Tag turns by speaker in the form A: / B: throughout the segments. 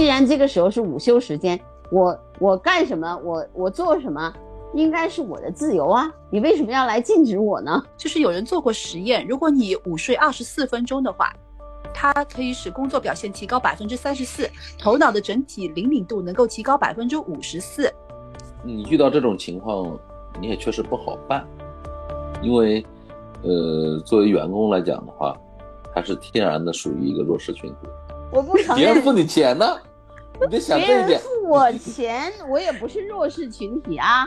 A: 既然这个时候是午休时间，我我干什么，我我做什么，应该是我的自由啊！你为什么要来禁止我呢？
B: 就是有人做过实验，如果你午睡二十四分钟的话，它可以使工作表现提高百分之三十四，头脑的整体灵敏度能够提高百分之五十四。
C: 你遇到这种情况，你也确实不好办，因为，呃，作为员工来讲的话，还是天然的属于一个弱势群体。
A: 我不承认
C: 别人付你钱呢，你就想
A: 别人
C: 这一点。
A: 付我钱，我也不是弱势群体啊。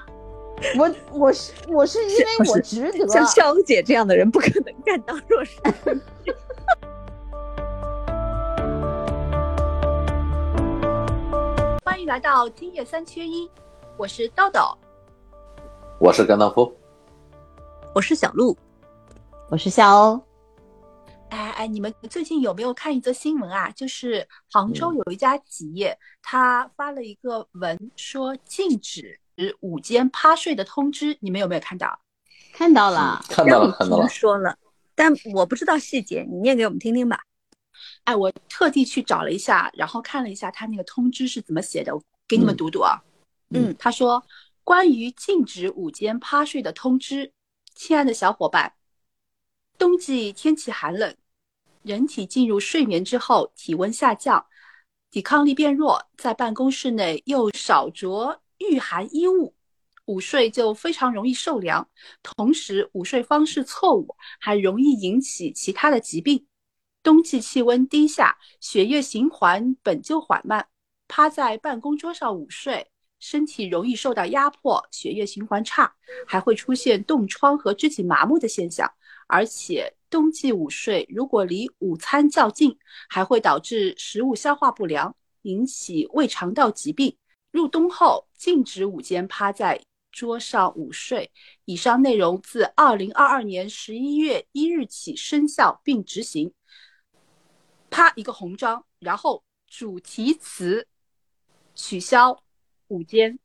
A: 我我是我是因为我值得。
D: 像肖姐这样的人不可能干到弱势。
B: 欢迎来到今夜三缺一，我是豆豆。
C: 我是甘道夫，
D: 我是小鹿，
A: 我是夏欧。
B: 哎哎，你们最近有没有看一则新闻啊？就是杭州有一家企业，他发了一个文，说禁止午间趴睡的通知，你们有没有看到？
A: 看到了，
C: 看到了，看到了。
D: 说了，但我不知道细节，你念给我们听听吧。
B: 哎，我特地去找了一下，然后看了一下他那个通知是怎么写的，我给你们读读啊。
D: 嗯，
B: 他说关于禁止午间趴睡的通知，亲爱的小伙伴，冬季天气寒冷。人体进入睡眠之后，体温下降，抵抗力变弱，在办公室内又少着御寒衣物，午睡就非常容易受凉。同时，午睡方式错误还容易引起其他的疾病。冬季气温低下，血液循环本就缓慢，趴在办公桌上午睡，身体容易受到压迫，血液循环差，还会出现冻疮和肢体麻木的现象，而且。冬季午睡如果离午餐较近，还会导致食物消化不良，引起胃肠道疾病。入冬后禁止午间趴在桌上午睡。以上内容自二零二二年十一月一日起生效并执行。啪一个红章，然后主题词取消午间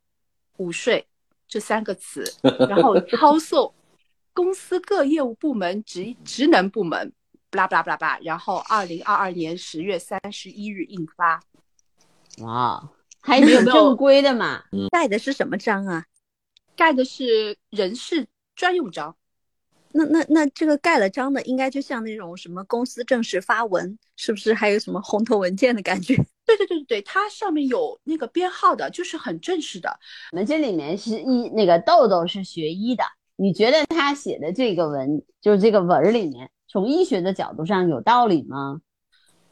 B: 午睡这三个词，然后抄送。公司各业务部门职职能部门，布拉布拉布拉巴，然后二零二二年十月三十一日印发。
A: 哇，还挺正规的嘛？
D: 盖的是什么章啊？
B: 盖的是人事专用章。
D: 那那那这个盖了章的，应该就像那种什么公司正式发文，是不是还有什么红头文件的感觉？
B: 对对对对对，它上面有那个编号的，就是很正式的。
A: 我们这里面是医，那个豆豆是学医的。你觉得他写的这个文，就是这个文儿里面，从医学的角度上有道理吗？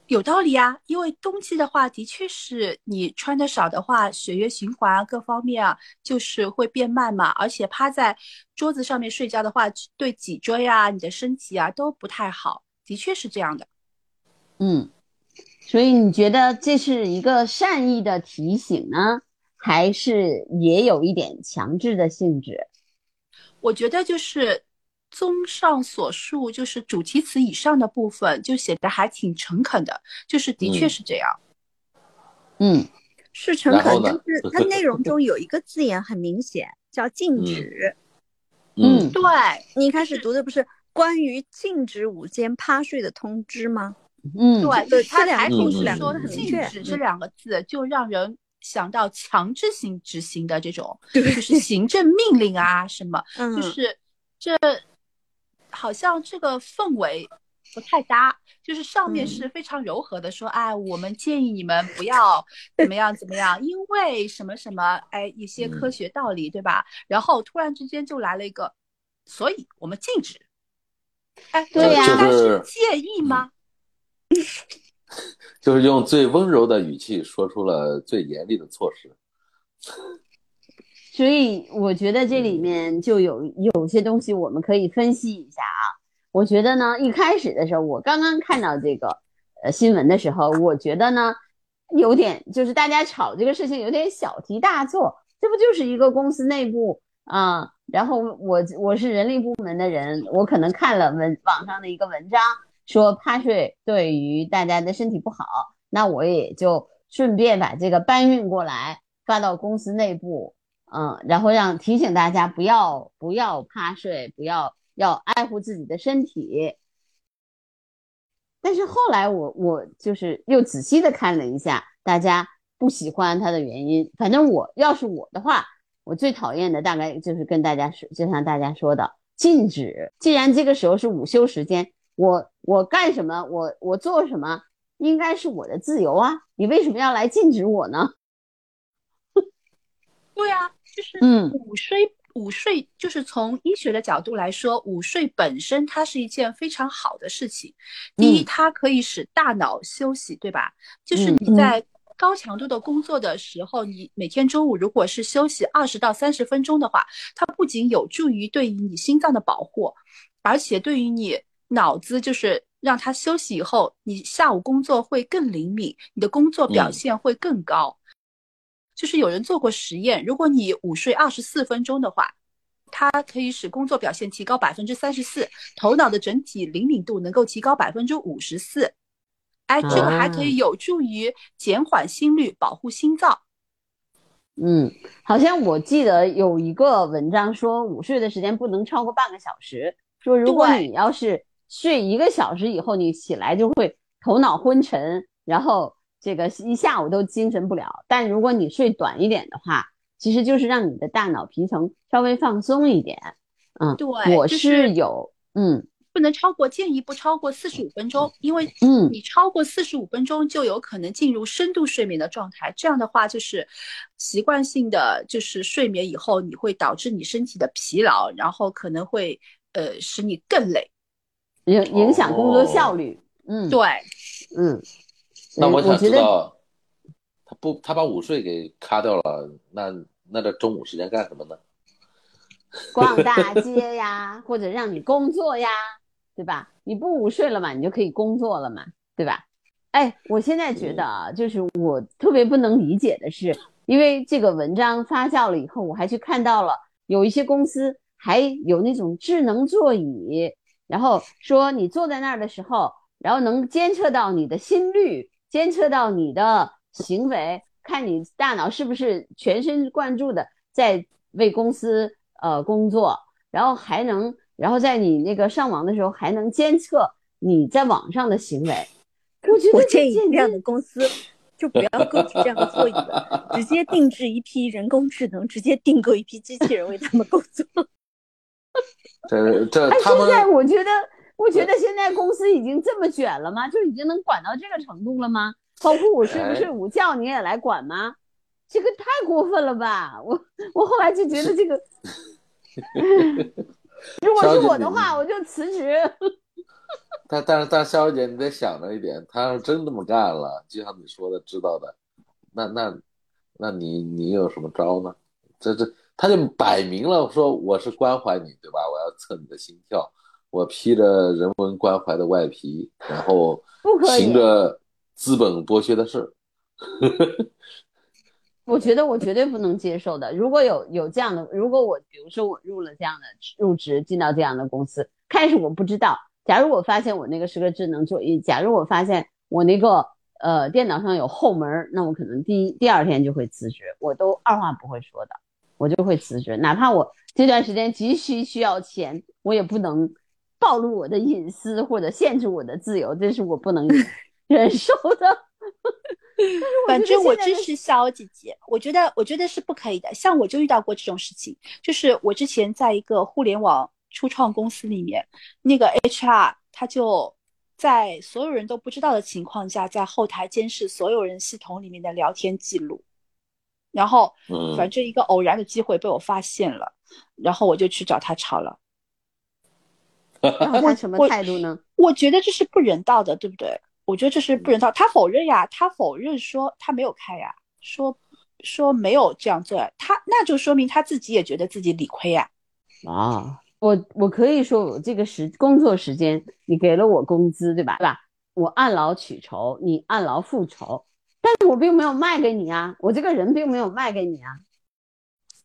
B: 有道理啊，因为冬季的话，的确是你穿的少的话，血液循环啊，各方面啊，就是会变慢嘛。而且趴在桌子上面睡觉的话，对脊椎啊、你的身体啊都不太好，的确是这样的。
A: 嗯，所以你觉得这是一个善意的提醒呢，还是也有一点强制的性质？
B: 我觉得就是综上所述，就是主题词以上的部分就写的还挺诚恳的，就是的确是这样。
A: 嗯，
D: 是诚恳，但是它内容中有一个字眼很明显，叫禁止。
A: 嗯，
B: 对
D: 你一开始读的不是关于禁止午间趴睡的通知吗？
A: 嗯，
B: 对对，
D: 它
B: 还
D: 不
B: 是说
D: 很
B: 禁止这两个字就让人。想到强制性执行的这种，就是行政命令啊什么，就是这好像这个氛围不太搭。就是上面是非常柔和的说，哎，我们建议你们不要 怎么样怎么样，因为什么什么，哎，一些科学道理，对吧？然后突然之间就来了一个，所以我们禁止。哎，
A: 对呀，
B: 应该是建议吗？
C: 就是用最温柔的语气说出了最严厉的措施，
A: 所以我觉得这里面就有有些东西我们可以分析一下啊。我觉得呢，一开始的时候，我刚刚看到这个呃新闻的时候，我觉得呢有点就是大家吵这个事情有点小题大做，这不就是一个公司内部啊？然后我我是人力部门的人，我可能看了文网上的一个文章。说趴睡对于大家的身体不好，那我也就顺便把这个搬运过来发到公司内部，嗯，然后让提醒大家不要不要趴睡，不要要爱护自己的身体。但是后来我我就是又仔细的看了一下大家不喜欢它的原因。反正我要是我的话，我最讨厌的大概就是跟大家说，就像大家说的，禁止。既然这个时候是午休时间，我我干什么，我我做什么，应该是我的自由啊！你为什么要来禁止我呢？
B: 对啊，就是
A: 嗯
B: 午睡。午睡就是从医学的角度来说，午睡本身它是一件非常好的事情。第一，
A: 嗯
B: 它可以使大脑休息，对吧？就是
A: 嗯
B: 你在高强度的工作的时候，你每天中午如果是休息二十到三十分钟的话，它不仅有助于对于你心脏的保护，而且对于你脑子就是让它休息以后，你下午工作会更灵敏，你的工作表
C: 嗯
B: 现会更高。就是有人做过实验，如果你午睡二十四分钟的话，它可以使工作表现提高百分之三十四，头脑的整体灵敏度能够提高百分之五十四。哎，这个还可以有助于减缓心率，保护心脏。
A: 嗯，好像我记得有一个文章说，午睡的时间不能超过半个小时。说如果你要是睡一个小时以后，你起来就会头脑昏沉，然后这个一下午都精神不了。但如果你睡短一点的话，其实就是让你的大脑皮层稍微放松一点。嗯，
B: 对
A: 我
B: 就是
A: 有，嗯
B: 不能超过，建议不超过四十五分钟，因为
A: 嗯
B: 你超过四十五分钟就有可能进入深度睡眠的状态。这样的话，就是习惯性的就是睡眠以后，你会导致你身体的疲劳，然后可能会呃使你更累。
A: 影影响工作
C: 哦
A: 效率。嗯，
B: 对，
A: 嗯，
C: 那我想
A: 觉得
C: 知道，他不他把午睡给卡掉了，那那这中午时间干什么呢？
A: 逛大街呀，或者让你工作呀，对吧？你不午睡了嘛，你就可以工作了嘛，对吧？哎，我现在觉得啊，就是我特别不能理解的是，因为这个文章发酵了以后，我还去看到了有一些公司还有那种智能座椅，然后说你坐在那儿的时候，然后能监测到你的心率，监测到你的行为，看你大脑是不是全神贯注的在为公司呃工作，然后还能，然后在你那个上网的时候还能监测你在网上的行为。我觉得
D: 建议这样的公司就不要购置这样的座椅了，直接定制一批人工智能，直接订购一批机器人为他们工作。
C: 这这
A: 哎，
C: 他
A: 现在我觉得，我觉得现在公司已经这么卷了吗？就已经能管到这个程度了吗？包括我睡不睡
C: 哎
A: 午觉，你也来管吗？这个太过分了吧！我我后来就觉得这个，如果是我的话，我就辞职。
C: 但但是但是肖小姐，你得想着一点，他要是真这么干了，就像你说的，知道的，那那那你你有什么招呢？这这他就摆明了说我是关怀你，对吧？我要测你的心跳，我披着人文关怀的外皮，然后 行着资本剥削的事儿。
A: 我觉得我绝对不能接受的。如果有有这样的，如果我比如说我入了这样的入职进到这样的公司，开始我不知道，假如我发现我那个是个智能座椅，假如我发现我那个呃电脑上有后门，那我可能第一第二天就会辞职，我都二话不会说的，我就会辞职，哪怕我这段时间急需需要钱，我也不能暴露我的隐私或者限制我的自由，这是我不能 忍受的。
B: 反正我支持小姐姐，我觉得我觉得是不可以的。像我就遇到过这种事情，就是我之前在一个互联网初创公司里面，那个 HR 他就在所有人都不知道的情况下，在后台监视所有人系统里面的聊天记录，然后
C: 嗯
B: 反正一个偶然的机会被我发现了，然后我就去找他吵了。
A: 然后他什么态度呢？
B: 我觉得这是不人道的，对不对？我觉得这是不人道。他否认呀，他否认说他没有开呀，说说没有这样做呀，他那就说明他自己也觉得自己理亏呀。
A: 啊，我我可以说，我这个时工作时间，你给了我工资，对吧？对吧？我按劳取酬，你按劳复酬，但是我并没有卖给你啊，我这个人并没有卖给你啊。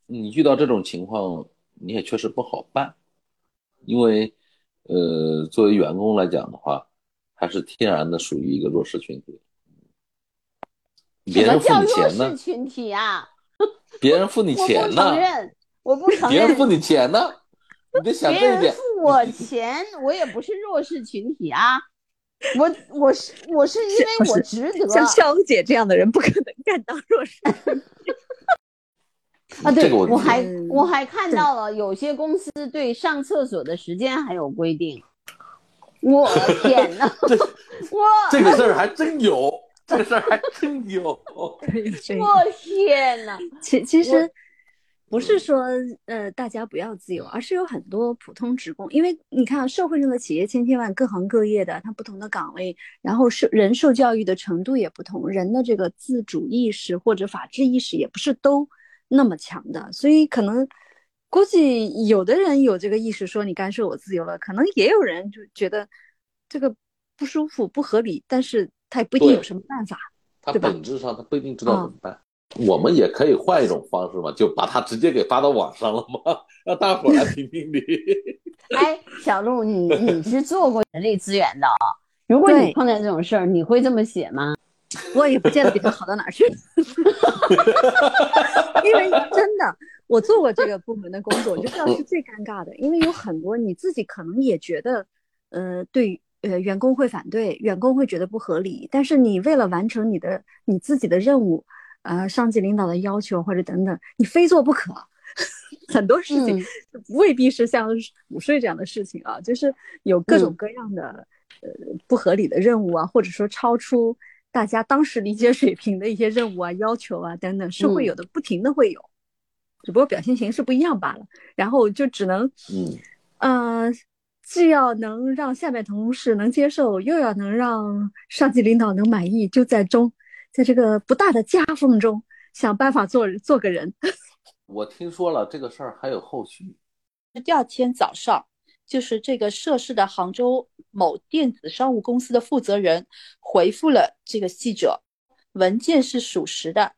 C: 你遇到这种情况，你也确实不好办，因为，呃，作为员工来讲的话，还是天然的属于一个弱势群体。别人付你钱呢
A: 势？群体啊？
C: 别人付你
A: 我不
C: 钱呢
A: 承？认，我不承认
C: 别人。付你钱呢？你得想
A: 别人
C: 这一点。
A: 付我钱，我也不是弱势群体啊。我我是我是因为我值得
D: 像肖姐这样的人不可能干当弱势
A: 啊。对，
C: 这个我
A: 我还
D: 嗯
A: 我还看到了有些公司对上厕所的时间还有规定。我 天呐，
C: 这
A: 我
C: 这个事儿还真有，这个事儿还真有。
A: 我天呐，
D: 其其实不是说呃大家不要自由，而是有很多普通职工，因为你看啊社会上的企业千千万，各行各业的，它不同的岗位，然后受人受教育的程度也不同，人的这个自主意识或者法治意识也不是都那么强的，所以可能估计有的人有这个意识，说你干涉我自由了，可能也有人就觉得这个不舒服、不合理，但是他也不一定有什么办法。
C: 他本质上他不一定知道怎么办。我们也可以换一种方式嘛，就把它直接给发到网上了嘛，让大伙儿来评评理。
A: 哎，小鹿，你你是做过人力资源的啊？如果你碰见这种事儿，你会这么写吗？
D: 我也不见得比他好到哪儿去，因为真的，我做过这个部门的工作，我就知道是最尴尬的，因为有很多你自己可能也觉得，呃，对，呃，员工会反对，员工会觉得不合理，但是你为了完成你的你自己的任务，呃，上级领导的要求或者等等，你非做不可。很多事情
A: 嗯。
D: 未必是像午睡这样的事情啊，就是有各种
A: 嗯。
D: 各样的、呃不合理的任务啊，或者说超出大家当时理解水平的一些任务啊、要求啊等等，是会有的，不停的会有，只不过表现形式不一样罢了。然后就只能，
C: 嗯，
D: 呃，既要能让下面同事能接受，又要能让上级领导能满意，就在中，在这个不大的夹缝中想办法做做个人。
C: 我听说了这个事儿还有后续。
B: 第二天早上，就是这个涉事的杭州某电子商务公司的负责人回复了这个记者，文件是属实的，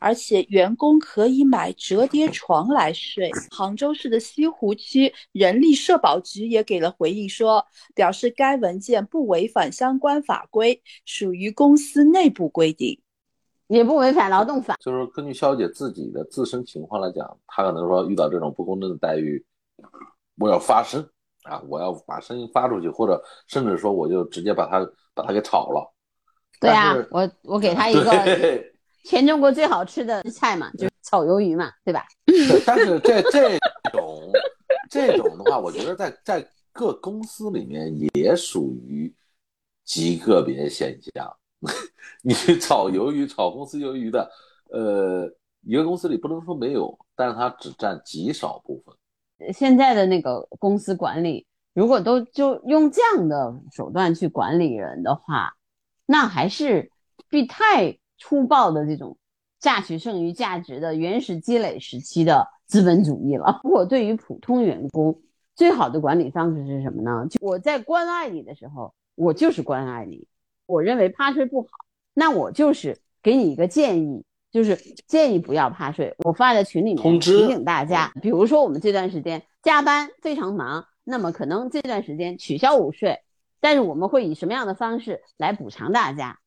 B: 而且员工可以买折叠床来睡。杭州市的西湖区人力社保局也给了回应说，表示该文件不违反相关法规，属于公司内部规定。
A: 也不违反劳动法。
C: 就是根据肖姐自己的自身情况来讲，她可能说遇到这种不公正的待遇，我要发声啊，我要把声音发出去，或者甚至说我就直接把他把他给炒了。
A: 对啊，我我给他一个
C: 对
A: 全中国最好吃的菜嘛，就是炒鱿鱼嘛，对吧？
C: 对，但是这这种这种的话，我觉得在在各公司里面也属于极个别现象。你炒鱿鱼、炒公司鱿鱼的，呃，一个公司里不能说没有，但是它只占极少部分。
A: 现在的那个公司管理，如果都就用这样的手段去管理人的话，那还是必太粗暴的这种榨取剩余价值的原始积累时期的资本主义了。我对于普通员工最好的管理方式是什么呢？就我在关爱你的时候，我就是关爱你。我认为趴睡不好，那我就是给你一个建议，就是建议不要趴睡。我发在群里面提醒大家，比如说我们这段时间加班非常忙，那么可能这段时间取消午睡，但是我们会以什么样的方式来补偿大家？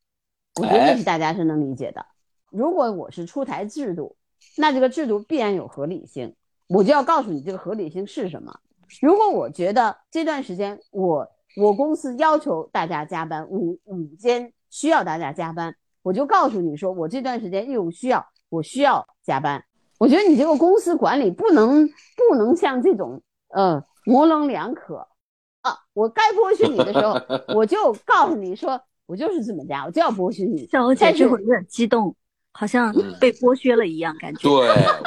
A: 我觉得
C: 哎
A: 这是大家是能理解的。如果我是出台制度，那这个制度必然有合理性，我就要告诉你这个合理性是什么。如果我觉得这段时间我我公司要求大家加班，午午间需要大家加班，我就告诉你说，我这段时间业务需要，我需要加班。我觉得你这个公司管理不能不能像这种呃模棱两可啊，我该剥削你的时候，我就告诉你说，我就是这么加，我就要剥削你。
D: 像我姐这会儿有点激动，好像被剥削了一样，感觉。
C: 对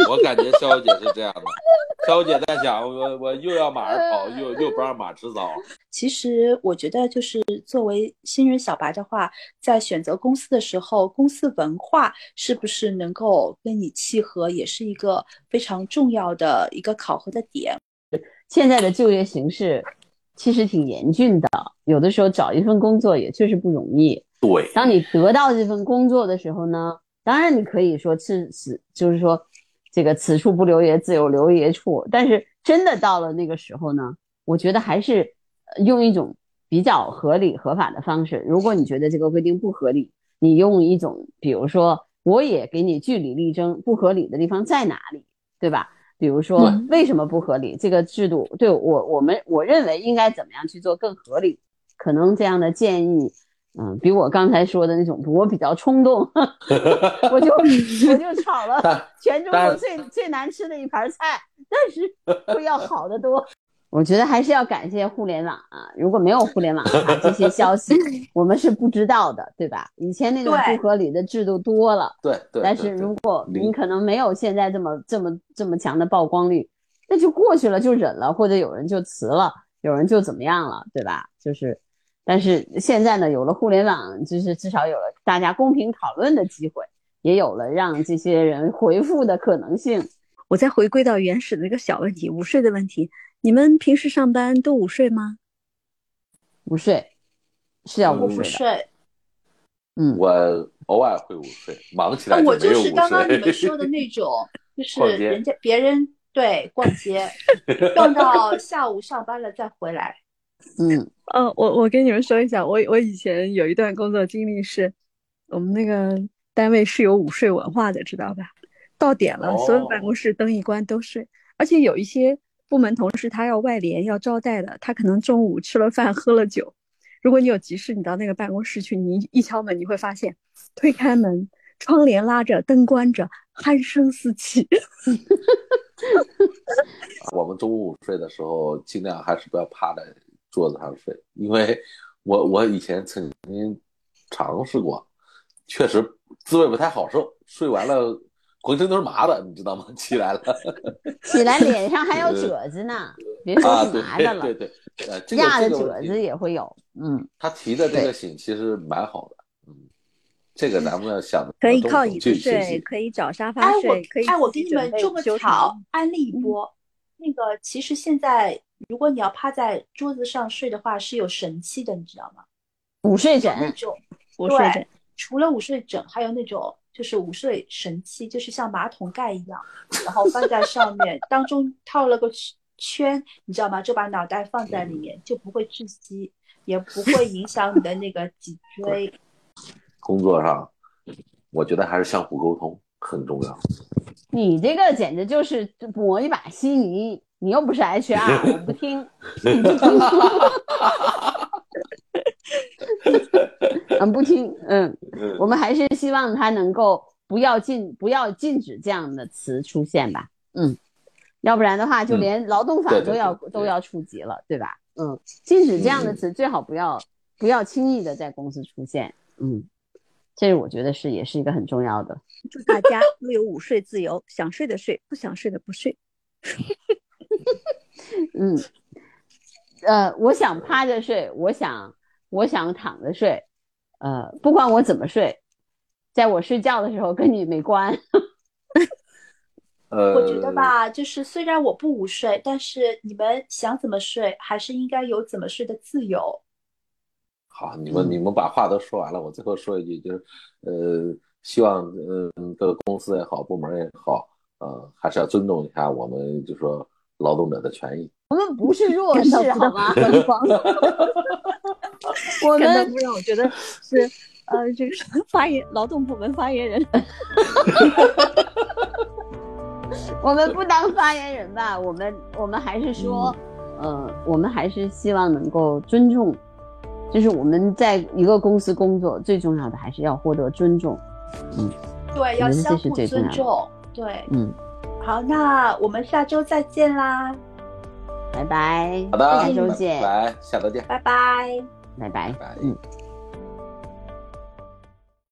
C: 我感觉肖姐是这样的，肖姐在想我我又要马儿跑，又又不让马吃草。
B: 其实我觉得，就是作为新人小白的话，在选择公司的时候，公司文化是不是能够跟你契合，也是一个非常重要的一个考核的点。
A: 现在的就业形势其实挺严峻的，有的时候找一份工作也确实不容易。
C: 对，
A: 当你得到这份工作的时候呢，当然你可以说是此就是说这个此处不留爷，自有留爷处。但是真的到了那个时候呢，我觉得还是呃用一种比较合理合法的方式。如果你觉得这个规定不合理，你用一种比如说我也给你据理力争，不合理的地方在哪里，对吧？比如说
B: 嗯
A: 为什么不合理？这个制度对我我们我认为应该怎么样去做更合理、可能这样的建议，嗯，比我刚才说的那种，我比较冲动，我就 我就炒了全中国最最难吃的一盘菜，但是会要好得多。我觉得还是要感谢互联网啊！如果没有互联网的话，这些消息 我们是不知道的，对吧？以前那种不合理的制度多了，
C: 对对，
A: 但是如果你可能没有现在这么这么这么强的曝光率，那就过去了，就忍了，或者有人就辞了，有人就怎么样了，对吧？就是，但是现在呢，有了互联网，就是至少有了大家公平讨论的机会，也有了让这些人回复的可能性。
D: 我再回归到原始的一个小问题，午睡的问题。你们平时上班都午睡吗？
A: 午睡是要午睡的，
B: 不睡。
A: 嗯，
C: 我偶尔会午睡，忙起来
B: 啊，我
C: 没有午
B: 就是刚刚你们说的 那种，就是人家别人对逛街，逛到 下午上班了再回来。
A: 嗯
D: 呃，我我跟你们说一下，我我以前有一段工作经历是，我们那个单位是有午睡文化的，知道吧？到点了，所有办公室灯一关都睡，而且有一些部门同事他要外联要招待的，他可能中午吃了饭喝了酒，如果你有急事，你到那个办公室去，你一敲门，你会发现推开门，窗帘拉着，灯关着，鼾声四起。
C: 我们中午午睡的时候，尽量还是不要趴在桌子上睡，因为我我以前曾经尝试过，确实滋味不太好受，睡完了浑身都是麻的，你知道吗？起来了
A: 起来脸上还有褶子呢，别说麻的了，
C: 对对，呃，这个
A: 压的褶子也会有，嗯。
C: 他提的这个醒其实蛮好的，嗯，这个咱们要想
D: 可以靠椅子睡，可以找沙
B: 哎
D: 发，
B: 我
D: 睡，可以
B: 哎，我给你们种个草，安利一
D: 嗯
B: 波。那个其实现在，如果你要趴在桌子上睡的话，是有神器的，你知道吗？
A: 午睡枕，
B: 种
D: 午睡
B: 对
D: 枕。
B: 除了午睡枕，还有那种就是午睡神器，就是像马桶盖一样，然后放在上面，当中套了个圈圈，你知道吗？就把脑袋放在里面，就不会窒息，也不会影响你的那个脊椎。
C: 工作上，我觉得还是相互沟通很重要。
A: 你这个简直就是磨一把稀泥，你又不是 HR，我不听，你不听，嗯，不听，嗯，
C: 嗯
A: 我们还是希望他能够不要禁不要禁止这样的词出现吧，嗯，要不然的话，就
C: 嗯
A: 连劳动法都要
C: 对对
A: 都要触及了，对吧？嗯，禁止这样的
C: 嗯
A: 词最好不要不要轻易的在公司出现，嗯，这是我觉得是也是一个很重要的。
D: 祝大家都有午睡自由，想睡的睡，不想睡的不睡。
A: 嗯，呃，我想趴着睡，我想我想躺着睡，呃，不管我怎么睡，在我睡觉的时候跟你没关。
C: 呃，
B: 我觉得，吧，就是虽然我不午睡，但是你们想怎么睡，还是应该有怎么睡的自由。
C: 好，你们
A: 嗯
C: 你们把话都说完了，我最后说一句，就是呃，希望嗯各个公司也好，部门也好，呃，还是要尊重一下我们就说劳动者的权益。
A: 我们不是弱势，好吗？我们
D: 不让我觉得是呃，这个是发言劳动部门发言人。
A: 我们不当发言人吧，我们我们还是说，呃，我们还是希望能够尊重，就是我们在一个公司工作，最重要的还是要获得尊重。
B: 嗯对，要相互尊重。对，
A: 嗯，
B: 好，那我们下周再见啦，
A: 拜拜，
C: 好的，
A: 下周见，
C: 拜拜，下周见，
B: 拜拜。
A: 拜拜
C: 拜拜。
A: 嗯。